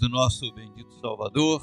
do nosso bendito Salvador.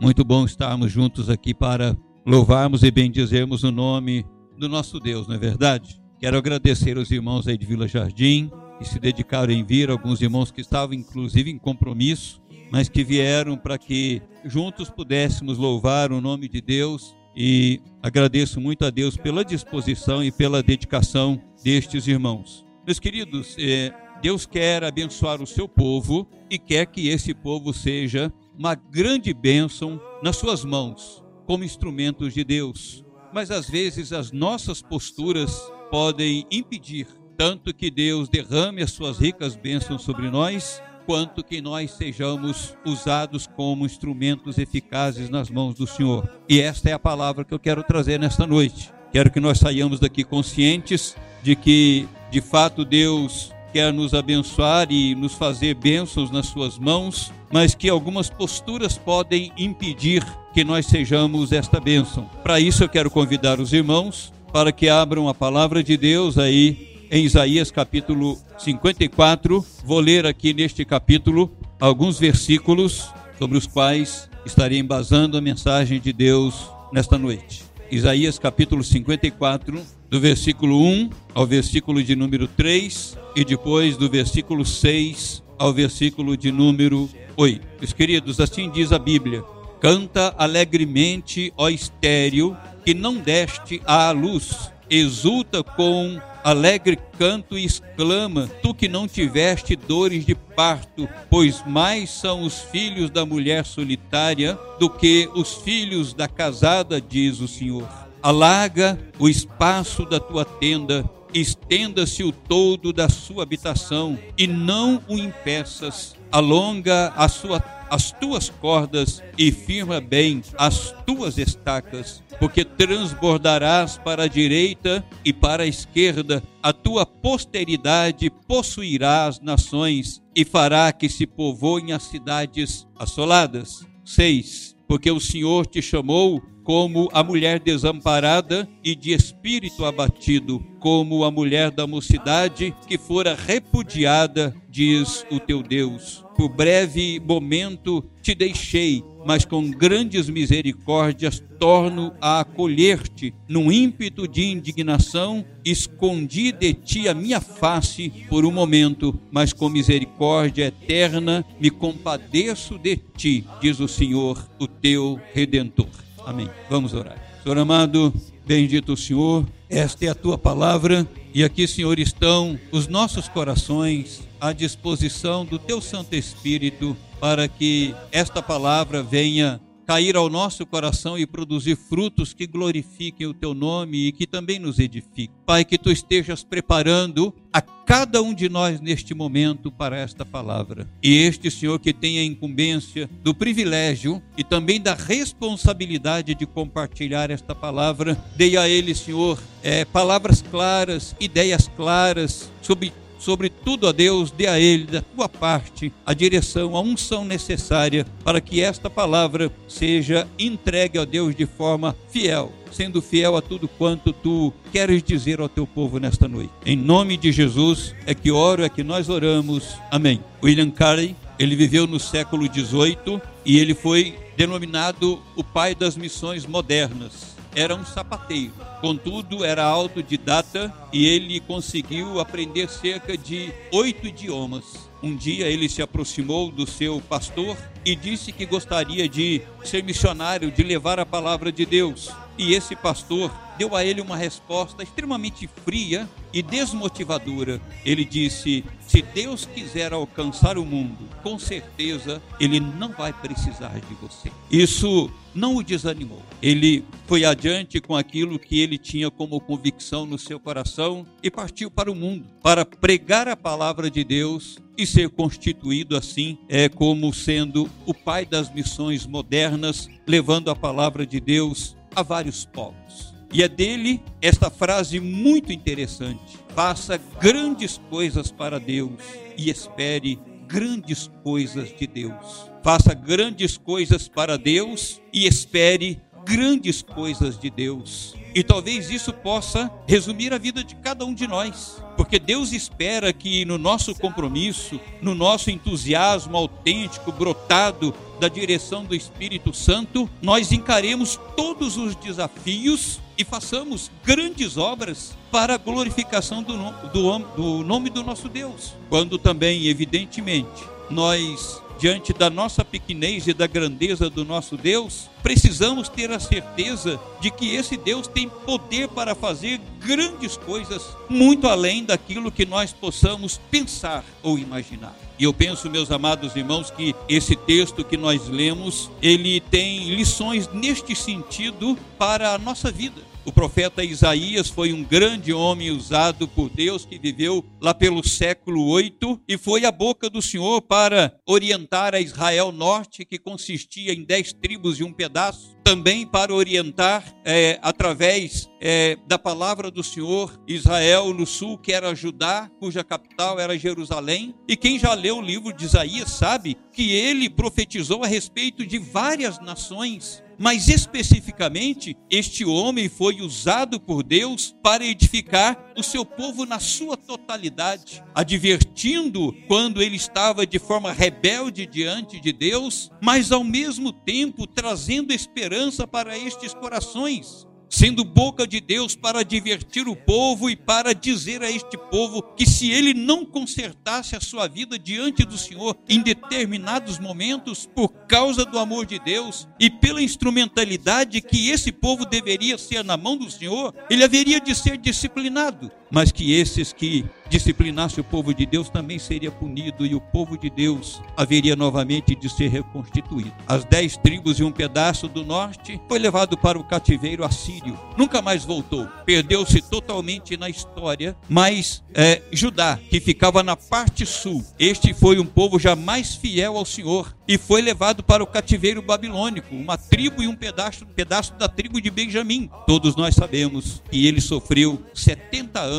Muito bom estarmos juntos aqui para louvarmos e bendizermos o nome do nosso Deus, não é verdade? Quero agradecer os irmãos aí de Vila Jardim que se dedicaram em vir, alguns irmãos que estavam inclusive em compromisso, mas que vieram para que juntos pudéssemos louvar o nome de Deus e agradeço muito a Deus pela disposição e pela dedicação destes irmãos. Meus queridos, eh, Deus quer abençoar o seu povo e quer que esse povo seja uma grande bênção nas suas mãos, como instrumentos de Deus. Mas às vezes as nossas posturas podem impedir tanto que Deus derrame as suas ricas bênçãos sobre nós, quanto que nós sejamos usados como instrumentos eficazes nas mãos do Senhor. E esta é a palavra que eu quero trazer nesta noite. Quero que nós saiamos daqui conscientes de que, de fato, Deus quer nos abençoar e nos fazer bênçãos nas suas mãos, mas que algumas posturas podem impedir que nós sejamos esta bênção. Para isso eu quero convidar os irmãos para que abram a palavra de Deus aí em Isaías capítulo 54. Vou ler aqui neste capítulo alguns versículos sobre os quais estarei embasando a mensagem de Deus nesta noite. Isaías capítulo 54, do versículo 1 ao versículo de número 3 e depois do versículo 6 ao versículo de número 8. Meus queridos, assim diz a Bíblia: Canta alegremente, ó estéreo, que não deste à luz, exulta com alegre canto e exclama: Tu que não tiveste dores de parto, pois mais são os filhos da mulher solitária do que os filhos da casada, diz o Senhor. Alarga o espaço da tua tenda, estenda-se o todo da sua habitação, e não o impeças. Alonga a sua as tuas cordas e firma bem as tuas estacas, porque transbordarás para a direita e para a esquerda, a tua posteridade possuirá as nações e fará que se povoem as cidades assoladas. 6. Porque o Senhor te chamou como a mulher desamparada e de espírito abatido, como a mulher da mocidade que fora repudiada, diz o teu Deus. Por breve momento te deixei, mas com grandes misericórdias torno a acolher-te. Num ímpeto de indignação, escondi de ti a minha face por um momento, mas com misericórdia eterna me compadeço de ti, diz o Senhor, o teu redentor. Amém. Vamos orar. Senhor amado, bendito o Senhor, esta é a tua palavra e aqui, Senhor, estão os nossos corações à disposição do teu Santo Espírito para que esta palavra venha cair ao nosso coração e produzir frutos que glorifiquem o teu nome e que também nos edifiquem. Pai, que tu estejas preparando a cada um de nós neste momento para esta palavra. E este Senhor que tem a incumbência do privilégio e também da responsabilidade de compartilhar esta palavra, dê a ele, Senhor, é, palavras claras, ideias claras sobre Sobretudo a Deus, dê a Ele, da tua parte, a direção, a unção necessária para que esta palavra seja entregue a Deus de forma fiel, sendo fiel a tudo quanto tu queres dizer ao teu povo nesta noite. Em nome de Jesus é que oro, é que nós oramos. Amém. William Carey, ele viveu no século XVIII e ele foi denominado o pai das missões modernas era um sapateiro. Contudo, era autodidata e ele conseguiu aprender cerca de oito idiomas. Um dia ele se aproximou do seu pastor e disse que gostaria de ser missionário, de levar a palavra de Deus. E esse pastor deu a ele uma resposta extremamente fria e desmotivadora. Ele disse: Se Deus quiser alcançar o mundo, com certeza ele não vai precisar de você. Isso não o desanimou. Ele foi adiante com aquilo que ele tinha como convicção no seu coração e partiu para o mundo para pregar a palavra de Deus e ser constituído assim é como sendo o pai das missões modernas, levando a palavra de Deus a vários povos. E é dele esta frase muito interessante: faça grandes coisas para Deus e espere grandes coisas de Deus. Faça grandes coisas para Deus e espere grandes coisas de Deus. E talvez isso possa resumir a vida de cada um de nós. Porque Deus espera que no nosso compromisso, no nosso entusiasmo autêntico, brotado da direção do Espírito Santo, nós encaremos todos os desafios e façamos grandes obras para a glorificação do, do, do nome do nosso Deus. Quando também, evidentemente, nós diante da nossa pequenez e da grandeza do nosso Deus, precisamos ter a certeza de que esse Deus tem poder para fazer grandes coisas, muito além daquilo que nós possamos pensar ou imaginar. E eu penso, meus amados irmãos, que esse texto que nós lemos, ele tem lições neste sentido para a nossa vida. O profeta Isaías foi um grande homem usado por Deus que viveu lá pelo século 8 e foi a boca do Senhor para orientar a Israel Norte, que consistia em dez tribos e um pedaço, também para orientar é, através é, da palavra do Senhor Israel no sul, que era Judá, cuja capital era Jerusalém. E quem já leu o livro de Isaías sabe que ele profetizou a respeito de várias nações mas especificamente, este homem foi usado por Deus para edificar o seu povo na sua totalidade, advertindo quando ele estava de forma rebelde diante de Deus, mas ao mesmo tempo trazendo esperança para estes corações sendo boca de Deus para divertir o povo e para dizer a este povo que se ele não consertasse a sua vida diante do Senhor em determinados momentos, por causa do amor de Deus e pela instrumentalidade que esse povo deveria ser na mão do Senhor, ele haveria de ser disciplinado mas que esses que disciplinassem o povo de Deus também seria punido e o povo de Deus haveria novamente de ser reconstituído. As dez tribos e um pedaço do norte foi levado para o cativeiro assírio. Nunca mais voltou. Perdeu-se totalmente na história. Mas é, Judá, que ficava na parte sul, este foi um povo já mais fiel ao Senhor e foi levado para o cativeiro babilônico, uma tribo e um pedaço, um pedaço da tribo de Benjamim. Todos nós sabemos que ele sofreu 70 anos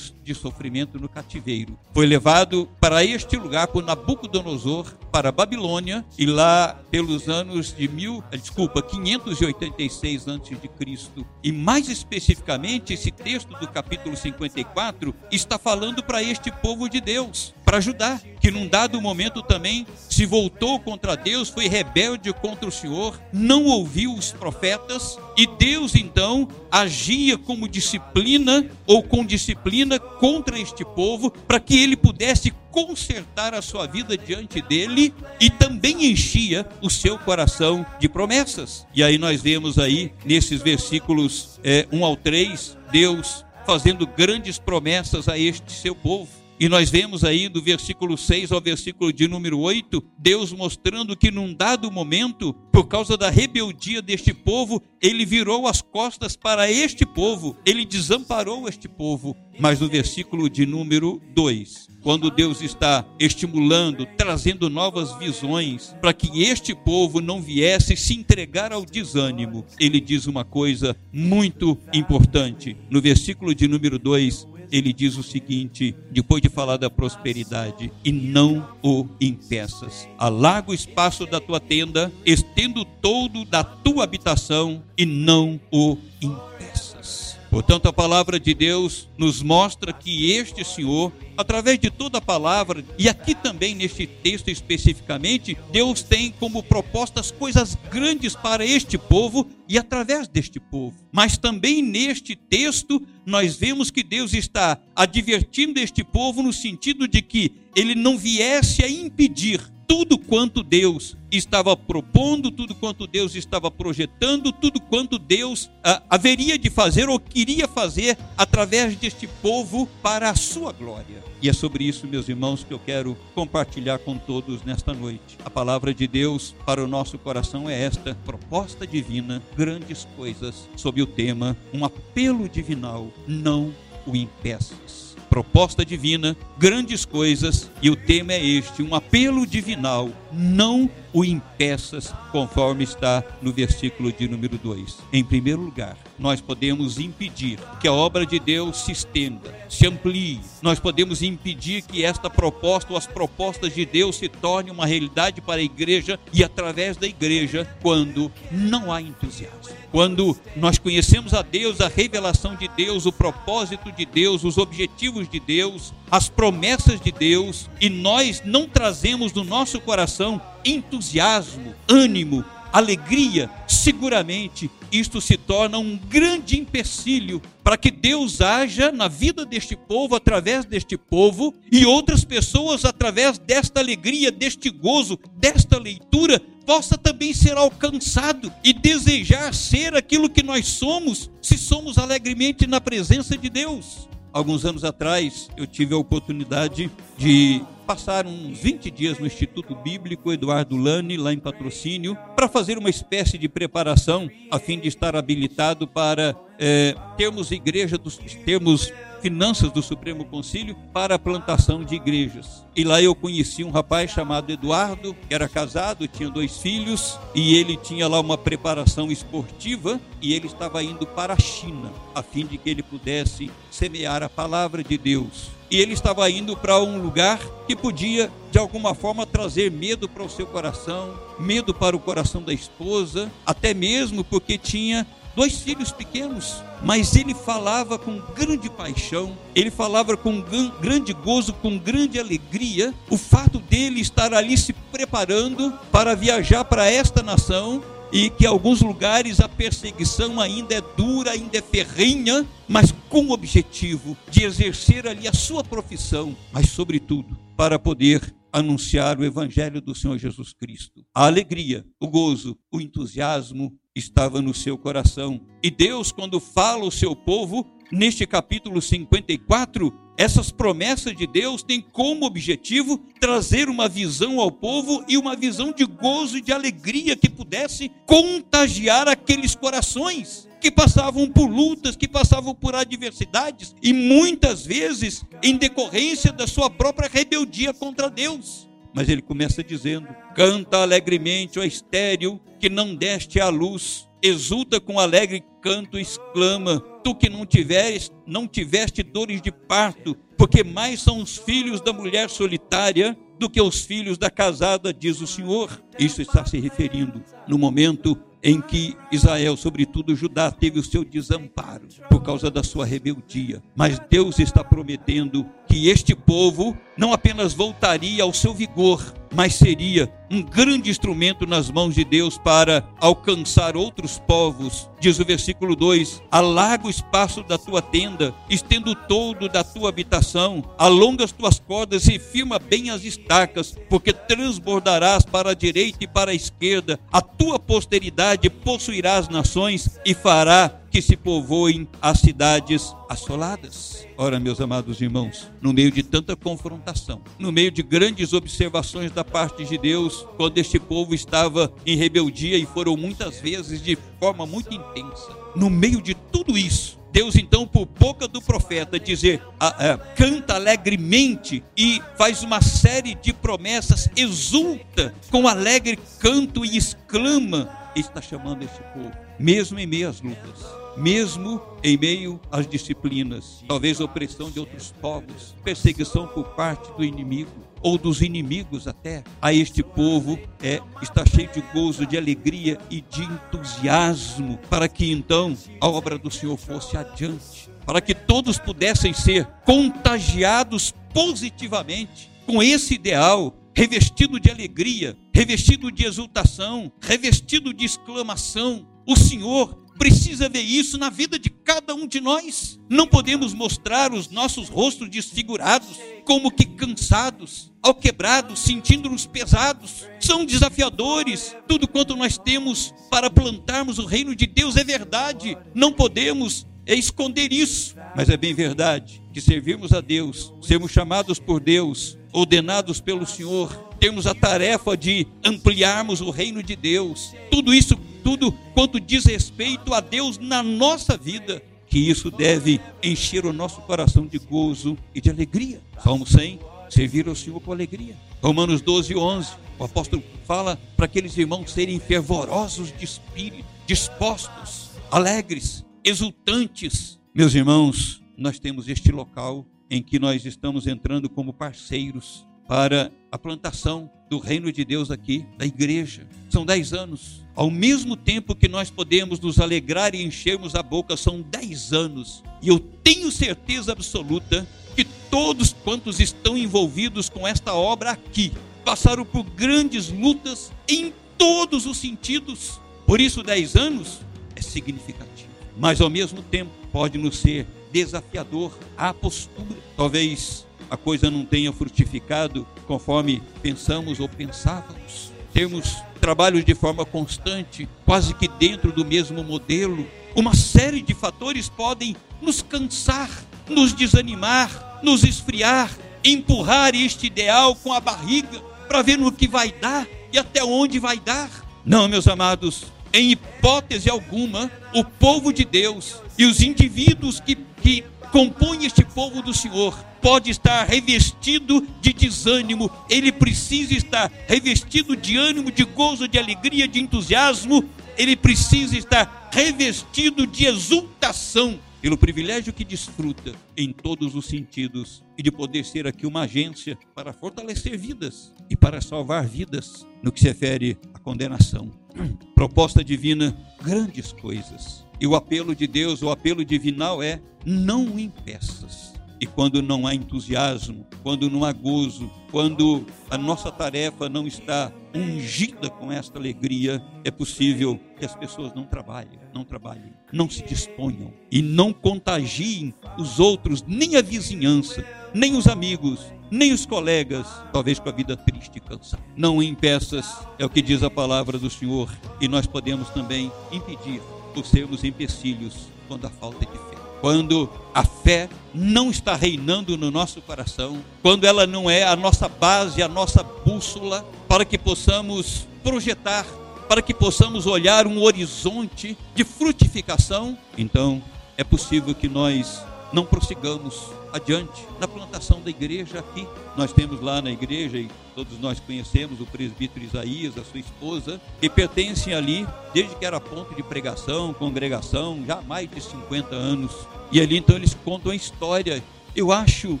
de sofrimento no cativeiro. Foi levado para este lugar por Nabucodonosor, para a Babilônia, e lá pelos anos de mil, desculpa, 586 antes de Cristo. E mais especificamente, esse texto do capítulo 54 está falando para este povo de Deus, para ajudar, que num dado momento também se voltou contra Deus, foi rebelde contra o Senhor, não ouviu os profetas, e Deus então agia como disciplina ou com disciplina contra este povo, para que ele pudesse consertar a sua vida diante dele e também enchia o seu coração de promessas. E aí nós vemos aí nesses versículos é, 1 ao 3, Deus fazendo grandes promessas a este seu povo. E nós vemos aí do versículo 6 ao versículo de número 8, Deus mostrando que num dado momento, por causa da rebeldia deste povo, ele virou as costas para este povo, ele desamparou este povo. Mas no versículo de número 2, quando Deus está estimulando, trazendo novas visões, para que este povo não viesse se entregar ao desânimo, ele diz uma coisa muito importante. No versículo de número 2, ele diz o seguinte, depois de falar da prosperidade, e não o impeças. Alarga o espaço da tua tenda, estendo todo da tua habitação, e não o impeças. Portanto, a palavra de Deus nos mostra que este Senhor através de toda a palavra, e aqui também neste texto especificamente, Deus tem como propostas coisas grandes para este povo e através deste povo. Mas também neste texto, nós vemos que Deus está advertindo este povo no sentido de que ele não viesse a impedir tudo quanto Deus estava propondo, tudo quanto Deus estava projetando, tudo quanto Deus ah, haveria de fazer ou queria fazer através deste povo para a sua glória. E é sobre isso, meus irmãos, que eu quero compartilhar com todos nesta noite. A palavra de Deus para o nosso coração é esta: proposta divina, grandes coisas, sob o tema um apelo divinal, não o impeças proposta divina, grandes coisas, e o tema é este: um apelo divinal, não o impeças, conforme está no versículo de número 2. Em primeiro lugar, nós podemos impedir que a obra de Deus se estenda, se amplie. Nós podemos impedir que esta proposta ou as propostas de Deus se tornem uma realidade para a igreja e através da igreja quando não há entusiasmo. Quando nós conhecemos a Deus, a revelação de Deus, o propósito de Deus, os objetivos de Deus, as promessas de Deus, e nós não trazemos no nosso coração entusiasmo, ânimo, alegria, seguramente isto se torna um grande empecilho para que Deus haja na vida deste povo, através deste povo, e outras pessoas, através desta alegria, deste gozo, desta leitura, possa também ser alcançado e desejar ser aquilo que nós somos, se somos alegremente na presença de Deus. Alguns anos atrás, eu tive a oportunidade de passar uns 20 dias no Instituto Bíblico Eduardo Lani, lá em patrocínio, para fazer uma espécie de preparação, a fim de estar habilitado para é, termos igreja, dos, termos finanças do Supremo Concílio para a plantação de igrejas. E lá eu conheci um rapaz chamado Eduardo, que era casado, tinha dois filhos, e ele tinha lá uma preparação esportiva, e ele estava indo para a China, a fim de que ele pudesse semear a palavra de Deus. E ele estava indo para um lugar que podia, de alguma forma, trazer medo para o seu coração, medo para o coração da esposa, até mesmo porque tinha dois filhos pequenos, mas ele falava com grande paixão, ele falava com grande gozo, com grande alegria, o fato dele estar ali se preparando para viajar para esta nação e que em alguns lugares a perseguição ainda é dura, ainda é ferrenha, mas com o objetivo de exercer ali a sua profissão, mas sobretudo para poder anunciar o evangelho do Senhor Jesus Cristo. A alegria, o gozo, o entusiasmo estava no seu coração. E Deus, quando fala o seu povo, neste capítulo 54, essas promessas de Deus têm como objetivo trazer uma visão ao povo e uma visão de gozo e de alegria que pudesse contagiar aqueles corações que passavam por lutas, que passavam por adversidades e muitas vezes em decorrência da sua própria rebeldia contra Deus. Mas ele começa dizendo: Canta alegremente, ó estéril, que não deste à luz. Exulta com alegre canto, exclama: Tu que não tiveres, não tiveste dores de parto, porque mais são os filhos da mulher solitária do que os filhos da casada, diz o Senhor. Isso está se referindo no momento em que Israel, sobretudo Judá, teve o seu desamparo por causa da sua rebeldia. Mas Deus está prometendo que este povo não apenas voltaria ao seu vigor, mas seria um grande instrumento nas mãos de Deus para alcançar outros povos. Diz o versículo 2: Alarga o espaço da tua tenda, estenda o todo da tua habitação, alonga as tuas cordas e firma bem as estacas, porque transbordarás para a direita e para a esquerda, a tua posteridade possuirá as nações e fará que se povoem as cidades assoladas. Ora, meus amados irmãos, no meio de tanta confrontação, no meio de grandes observações da parte de Deus, quando este povo estava em rebeldia e foram muitas vezes de forma muito intensa, no meio de tudo isso, Deus então, por boca do profeta, dizer, ah, ah, canta alegremente e faz uma série de promessas, exulta com alegre canto e exclama, está chamando este povo, mesmo em meio às lutas mesmo em meio às disciplinas, talvez opressão de outros povos, perseguição por parte do inimigo ou dos inimigos até, a este povo é está cheio de gozo, de alegria e de entusiasmo para que então a obra do Senhor fosse adiante, para que todos pudessem ser contagiados positivamente com esse ideal revestido de alegria, revestido de exultação, revestido de exclamação. O Senhor precisa ver isso na vida de cada um de nós. Não podemos mostrar os nossos rostos desfigurados, como que cansados, ao quebrados, sentindo-nos pesados. São desafiadores. Tudo quanto nós temos para plantarmos o reino de Deus é verdade. Não podemos é esconder isso. Mas é bem verdade que servirmos a Deus, sermos chamados por Deus, ordenados pelo Senhor, temos a tarefa de ampliarmos o reino de Deus. Tudo isso tudo quanto diz respeito a Deus na nossa vida, que isso deve encher o nosso coração de gozo e de alegria. Salmo 100, servir ao Senhor com alegria. Romanos 12, 11. O apóstolo fala para aqueles irmãos serem fervorosos de espírito, dispostos, alegres, exultantes. Meus irmãos, nós temos este local em que nós estamos entrando como parceiros para a plantação do reino de Deus aqui, da igreja. São dez anos. Ao mesmo tempo que nós podemos nos alegrar e enchermos a boca, são dez anos. E eu tenho certeza absoluta que todos quantos estão envolvidos com esta obra aqui passaram por grandes lutas em todos os sentidos. Por isso, dez anos é significativo. Mas ao mesmo tempo pode nos ser desafiador a postura. Talvez a coisa não tenha frutificado conforme pensamos ou pensávamos. Temos trabalhos de forma constante, quase que dentro do mesmo modelo. Uma série de fatores podem nos cansar, nos desanimar, nos esfriar, empurrar este ideal com a barriga para ver no que vai dar e até onde vai dar. Não, meus amados, em hipótese alguma, o povo de Deus e os indivíduos que, que compõem este povo do Senhor pode estar revestido de desânimo, ele precisa estar revestido de ânimo, de gozo, de alegria, de entusiasmo, ele precisa estar revestido de exultação pelo privilégio que desfruta em todos os sentidos e de poder ser aqui uma agência para fortalecer vidas e para salvar vidas no que se refere à condenação. Proposta divina, grandes coisas. E o apelo de Deus, o apelo divinal é: não impeças e quando não há entusiasmo, quando não há gozo, quando a nossa tarefa não está ungida com esta alegria, é possível que as pessoas não trabalhem, não trabalhem, não se disponham e não contagiem os outros, nem a vizinhança, nem os amigos, nem os colegas, talvez com a vida triste e cansada. Não impeças, é o que diz a palavra do Senhor, e nós podemos também impedir por sermos empecilhos quando há falta de fé. Quando a fé não está reinando no nosso coração, quando ela não é a nossa base, a nossa bússola, para que possamos projetar, para que possamos olhar um horizonte de frutificação, então é possível que nós não prossigamos adiante na plantação da igreja aqui. Nós temos lá na igreja, e todos nós conhecemos o presbítero Isaías, a sua esposa, que pertencem ali desde que era ponto de pregação, congregação, já há mais de 50 anos. E ali então eles contam a história. Eu acho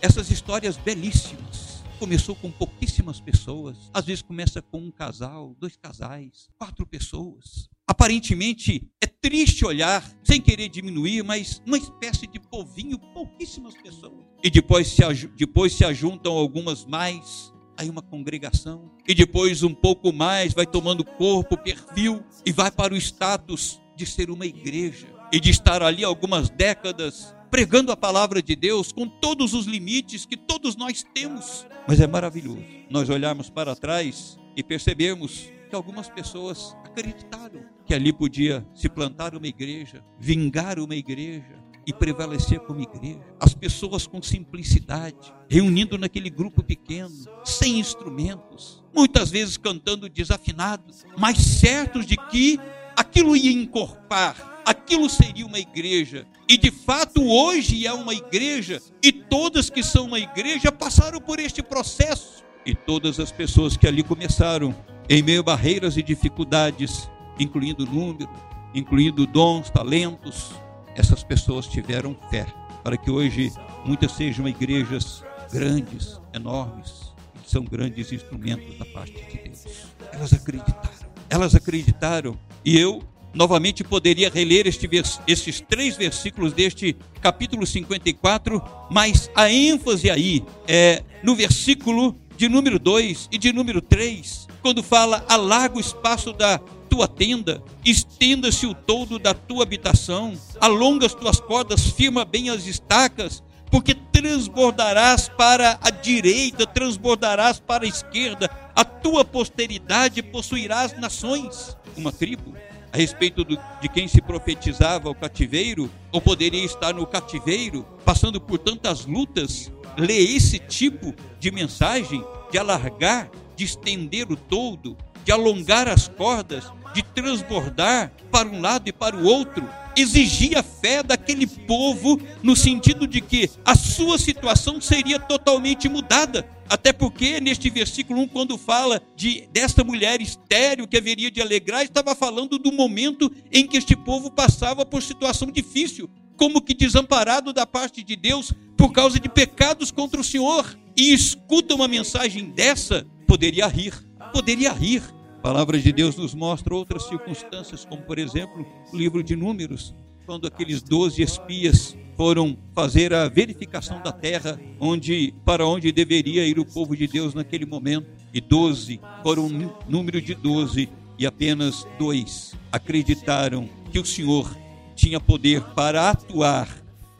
essas histórias belíssimas. Começou com pouquíssimas pessoas, às vezes começa com um casal, dois casais, quatro pessoas. Aparentemente é triste olhar, sem querer diminuir, mas uma espécie de povinho, pouquíssimas pessoas. E depois se, depois se ajuntam algumas mais, aí uma congregação. E depois um pouco mais vai tomando corpo, perfil, e vai para o status de ser uma igreja. E de estar ali algumas décadas pregando a palavra de Deus com todos os limites que todos nós temos. Mas é maravilhoso nós olharmos para trás e percebermos que algumas pessoas acreditaram que ali podia se plantar uma igreja, vingar uma igreja e prevalecer como igreja. As pessoas com simplicidade, reunindo naquele grupo pequeno, sem instrumentos, muitas vezes cantando desafinados, mas certos de que aquilo ia encorpar, aquilo seria uma igreja. E de fato hoje é uma igreja, e todas que são uma igreja passaram por este processo. E todas as pessoas que ali começaram em meio a barreiras e dificuldades, incluindo número, incluindo dons, talentos, essas pessoas tiveram fé para que hoje muitas sejam igrejas grandes, enormes, que são grandes instrumentos da parte de Deus. Elas acreditaram, elas acreditaram, e eu novamente poderia reler este, estes três versículos deste capítulo 54, mas a ênfase aí é no versículo de número 2 e de número 3, quando fala: alarga o espaço da tua tenda, estenda-se o todo da tua habitação, alonga as tuas cordas, firma bem as estacas, porque transbordarás para a direita, transbordarás para a esquerda, a tua posteridade possuirás nações. Uma tribo a respeito do, de quem se profetizava o cativeiro, ou poderia estar no cativeiro, passando por tantas lutas, lê esse tipo de mensagem, de alargar, de estender o todo, de alongar as cordas, de transbordar para um lado e para o outro, exigia fé daquele povo no sentido de que a sua situação seria totalmente mudada. Até porque neste versículo 1, quando fala de desta mulher estéril que haveria de alegrar, estava falando do momento em que este povo passava por situação difícil, como que desamparado da parte de Deus por causa de pecados contra o Senhor. E escuta uma mensagem dessa, poderia rir, poderia rir a palavra de Deus nos mostra outras circunstâncias, como por exemplo o livro de Números, quando aqueles doze espias foram fazer a verificação da terra, onde para onde deveria ir o povo de Deus naquele momento. E doze foram um número de doze e apenas dois acreditaram que o Senhor tinha poder para atuar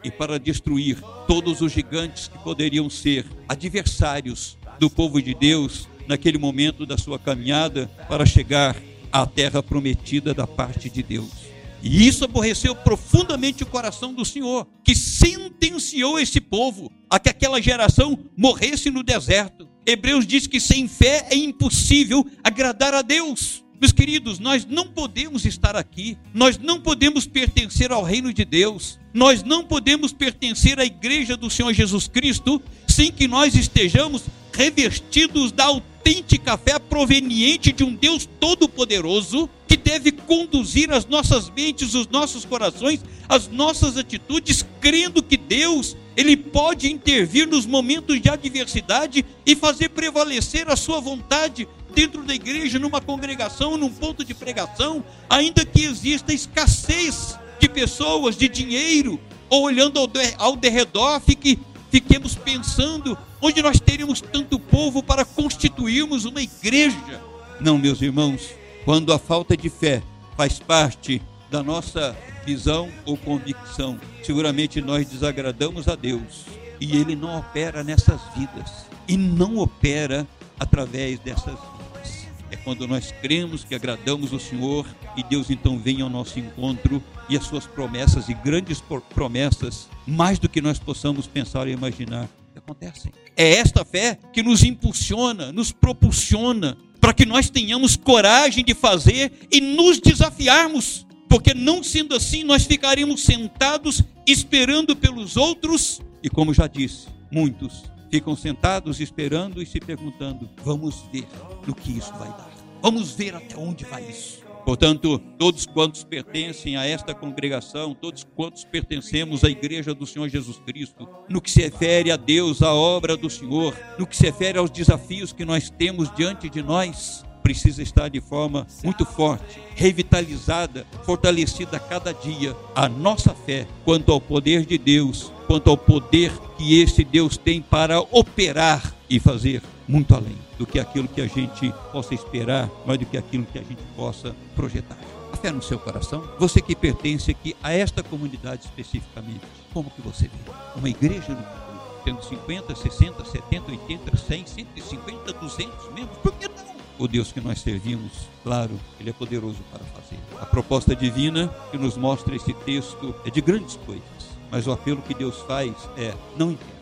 e para destruir todos os gigantes que poderiam ser adversários do povo de Deus naquele momento da sua caminhada para chegar à terra prometida da parte de Deus. E isso aborreceu profundamente o coração do Senhor, que sentenciou esse povo a que aquela geração morresse no deserto. Hebreus diz que sem fé é impossível agradar a Deus. Meus queridos, nós não podemos estar aqui, nós não podemos pertencer ao reino de Deus, nós não podemos pertencer à igreja do Senhor Jesus Cristo sem que nós estejamos revestidos da autêntica fé proveniente de um Deus todo-poderoso que deve conduzir as nossas mentes, os nossos corações, as nossas atitudes, crendo que Deus ele pode intervir nos momentos de adversidade e fazer prevalecer a sua vontade dentro da igreja, numa congregação, num ponto de pregação, ainda que exista escassez de pessoas, de dinheiro, ou olhando ao, ao derredor, fique, fiquemos pensando onde nós teríamos tanto povo para constituirmos uma igreja. Não, meus irmãos, quando a falta de fé faz parte da nossa visão ou convicção, seguramente nós desagradamos a Deus e Ele não opera nessas vidas e não opera através dessas vidas. É quando nós cremos que agradamos o Senhor e Deus então vem ao nosso encontro e as suas promessas e grandes promessas, mais do que nós possamos pensar e imaginar, acontecem. É esta fé que nos impulsiona, nos propulsiona para que nós tenhamos coragem de fazer e nos desafiarmos, porque não sendo assim, nós ficaremos sentados esperando pelos outros, e como já disse, muitos ficam sentados esperando e se perguntando: vamos ver no que isso vai dar, vamos ver até onde vai isso. Portanto, todos quantos pertencem a esta congregação, todos quantos pertencemos à igreja do Senhor Jesus Cristo, no que se refere a Deus, à obra do Senhor, no que se refere aos desafios que nós temos diante de nós, precisa estar de forma muito forte, revitalizada, fortalecida a cada dia a nossa fé quanto ao poder de Deus, quanto ao poder que esse Deus tem para operar e fazer muito além do que aquilo que a gente possa esperar, mais do que aquilo que a gente possa projetar. A fé no seu coração, você que pertence aqui a esta comunidade especificamente, como que você vê? Uma igreja no tendo 50, 60, 70, 80, 100, 150, 200 membros, por que não? O Deus que nós servimos, claro, Ele é poderoso para fazer. A proposta divina que nos mostra esse texto é de grandes coisas, mas o apelo que Deus faz é não intensas.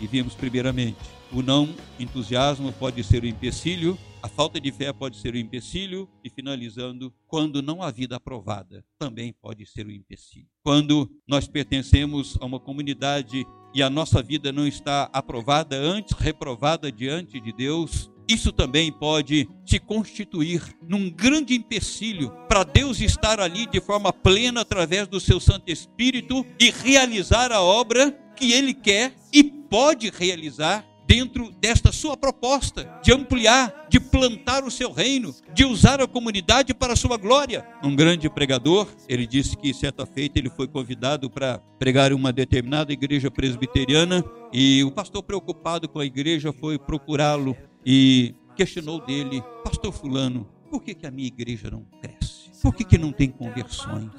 E vimos primeiramente o não entusiasmo pode ser o empecilho, a falta de fé pode ser o empecilho, e finalizando, quando não há vida aprovada, também pode ser o empecilho. Quando nós pertencemos a uma comunidade e a nossa vida não está aprovada, antes reprovada diante de Deus, isso também pode se constituir num grande empecilho para Deus estar ali de forma plena através do seu Santo Espírito e realizar a obra que Ele quer e pode realizar dentro desta sua proposta de ampliar, de plantar o seu reino, de usar a comunidade para a sua glória. Um grande pregador, ele disse que certa feita ele foi convidado para pregar em uma determinada igreja presbiteriana e o pastor preocupado com a igreja foi procurá-lo e questionou dele, pastor fulano, por que, que a minha igreja não cresce? Por que, que não tem conversões?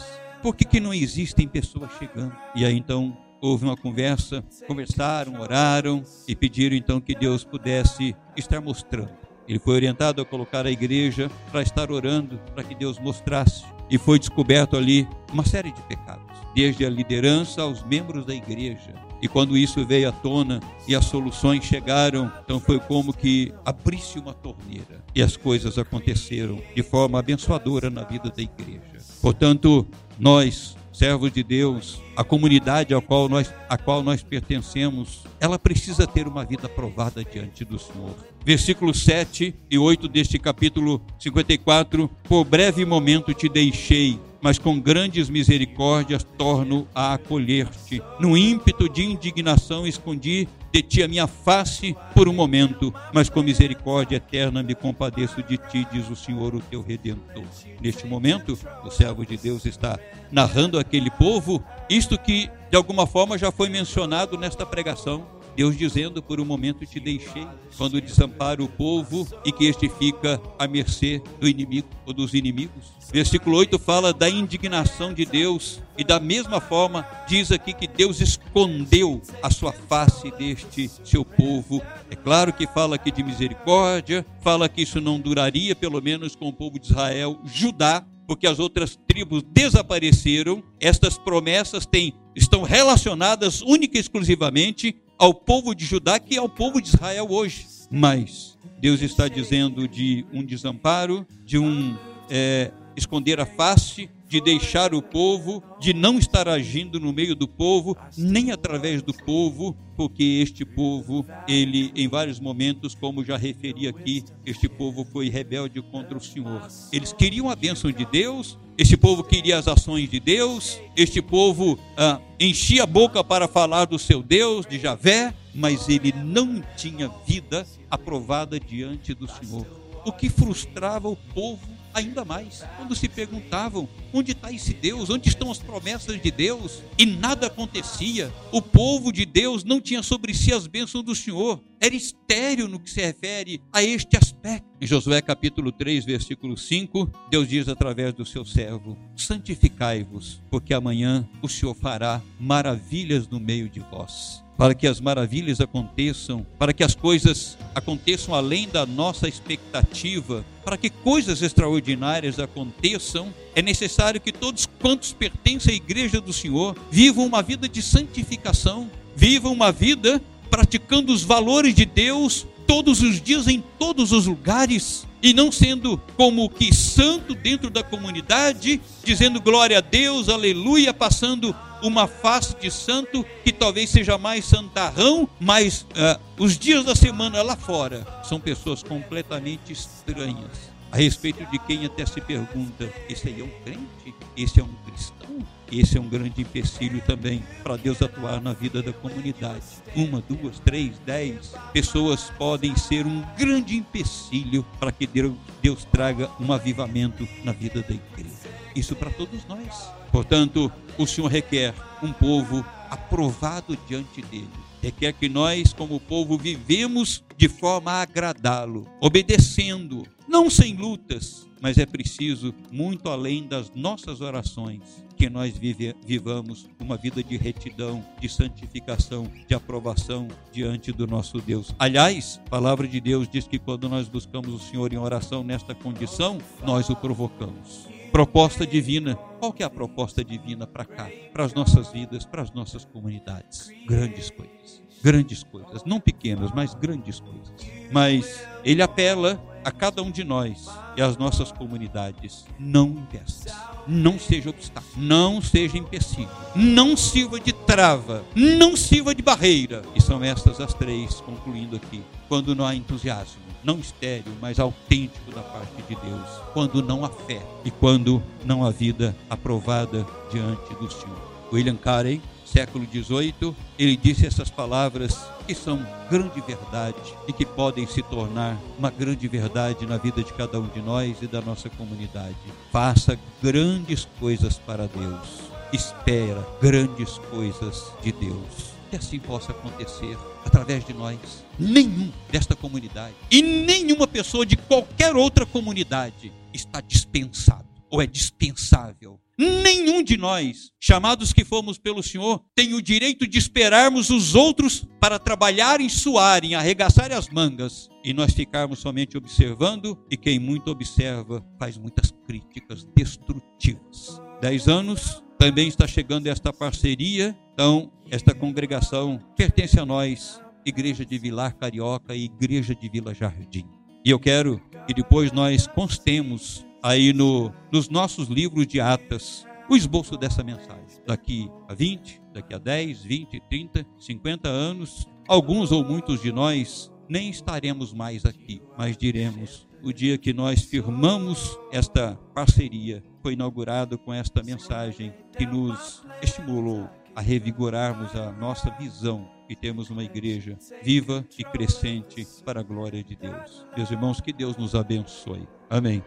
Por que, que não existem pessoas chegando? E aí então houve uma conversa, conversaram, oraram e pediram então que Deus pudesse estar mostrando. Ele foi orientado a colocar a igreja para estar orando, para que Deus mostrasse. E foi descoberto ali uma série de pecados, desde a liderança aos membros da igreja. E quando isso veio à tona e as soluções chegaram, então foi como que abrisse uma torneira e as coisas aconteceram de forma abençoadora na vida da igreja. Portanto, nós servos de Deus, a comunidade a qual nós, a qual nós pertencemos, ela precisa ter uma vida provada diante do Senhor. Versículos 7 e 8 deste capítulo 54: Por breve momento te deixei, mas com grandes misericórdias torno a acolher-te. No ímpeto de indignação escondi de ti a minha face por um momento, mas com misericórdia eterna me compadeço de ti, diz o Senhor, o teu redentor. Neste momento, o servo de Deus está narrando aquele povo isto que de alguma forma já foi mencionado nesta pregação. Deus dizendo: Por um momento te deixei, quando desampara o povo e que este fica à mercê do inimigo ou dos inimigos. Versículo 8 fala da indignação de Deus e da mesma forma diz aqui que Deus escondeu a sua face deste seu povo. É claro que fala aqui de misericórdia, fala que isso não duraria, pelo menos com o povo de Israel, Judá, porque as outras tribos desapareceram. Estas promessas têm, estão relacionadas única e exclusivamente ao povo de Judá, que é o povo de Israel hoje. Mas Deus está dizendo de um desamparo, de um é, esconder a face, de deixar o povo, de não estar agindo no meio do povo, nem através do povo, porque este povo, ele em vários momentos, como já referi aqui, este povo foi rebelde contra o Senhor. Eles queriam a bênção de Deus, este povo queria as ações de Deus, este povo ah, enchia a boca para falar do seu Deus, de Javé, mas ele não tinha vida aprovada diante do Senhor. O que frustrava o povo ainda mais. Quando se perguntavam onde está esse Deus, onde estão as promessas de Deus, e nada acontecia, o povo de Deus não tinha sobre si as bênçãos do Senhor, era estéreo no que se refere a este aspecto. Em Josué capítulo 3, versículo 5, Deus diz através do seu servo: Santificai-vos, porque amanhã o Senhor fará maravilhas no meio de vós para que as maravilhas aconteçam, para que as coisas aconteçam além da nossa expectativa, para que coisas extraordinárias aconteçam, é necessário que todos quantos pertencem à igreja do Senhor vivam uma vida de santificação, vivam uma vida praticando os valores de Deus todos os dias em todos os lugares e não sendo como que santo dentro da comunidade, dizendo glória a Deus, aleluia, passando uma face de santo que talvez seja mais santarrão, mas uh, os dias da semana lá fora são pessoas completamente estranhas. A respeito de quem até se pergunta: esse aí é um crente? Esse é um cristão? Esse é um grande empecilho também para Deus atuar na vida da comunidade. Uma, duas, três, dez pessoas podem ser um grande empecilho para que Deus, Deus traga um avivamento na vida da igreja. Isso para todos nós. Portanto, o Senhor requer um povo aprovado diante dele. Requer que nós, como povo, vivemos de forma a agradá-lo, obedecendo, não sem lutas, mas é preciso, muito além das nossas orações, que nós vive, vivamos uma vida de retidão, de santificação, de aprovação diante do nosso Deus. Aliás, a palavra de Deus diz que quando nós buscamos o Senhor em oração nesta condição, nós o provocamos proposta divina. Qual que é a proposta divina para cá, para as nossas vidas, para as nossas comunidades? Grandes coisas, grandes coisas, não pequenas, mas grandes coisas. Mas ele apela a cada um de nós e às nossas comunidades: não impeça, não seja obstáculo, não seja empecilho, não sirva de trava, não sirva de barreira. E são estas as três, concluindo aqui, quando não há entusiasmo não estéril, mas autêntico da parte de Deus, quando não há fé e quando não há vida aprovada diante do Senhor. William Carey, século XVIII, ele disse essas palavras que são grande verdade e que podem se tornar uma grande verdade na vida de cada um de nós e da nossa comunidade. Faça grandes coisas para Deus. Espera grandes coisas de Deus que assim possa acontecer através de nós. Nenhum desta comunidade e nenhuma pessoa de qualquer outra comunidade está dispensado ou é dispensável. Nenhum de nós, chamados que fomos pelo Senhor, tem o direito de esperarmos os outros para trabalharem, suarem, arregaçarem as mangas e nós ficarmos somente observando. E quem muito observa faz muitas críticas destrutivas. Dez anos também está chegando esta parceria. Então, esta congregação pertence a nós, Igreja de Vilar Carioca e Igreja de Vila Jardim. E eu quero que depois nós constemos aí no, nos nossos livros de atas o esboço dessa mensagem. Daqui a 20, daqui a 10, 20, 30, 50 anos, alguns ou muitos de nós nem estaremos mais aqui, mas diremos: o dia que nós firmamos esta parceria foi inaugurado com esta mensagem que nos estimulou a revigorarmos a nossa visão e termos uma igreja viva e crescente para a glória de Deus. Meus irmãos, que Deus nos abençoe. Amém.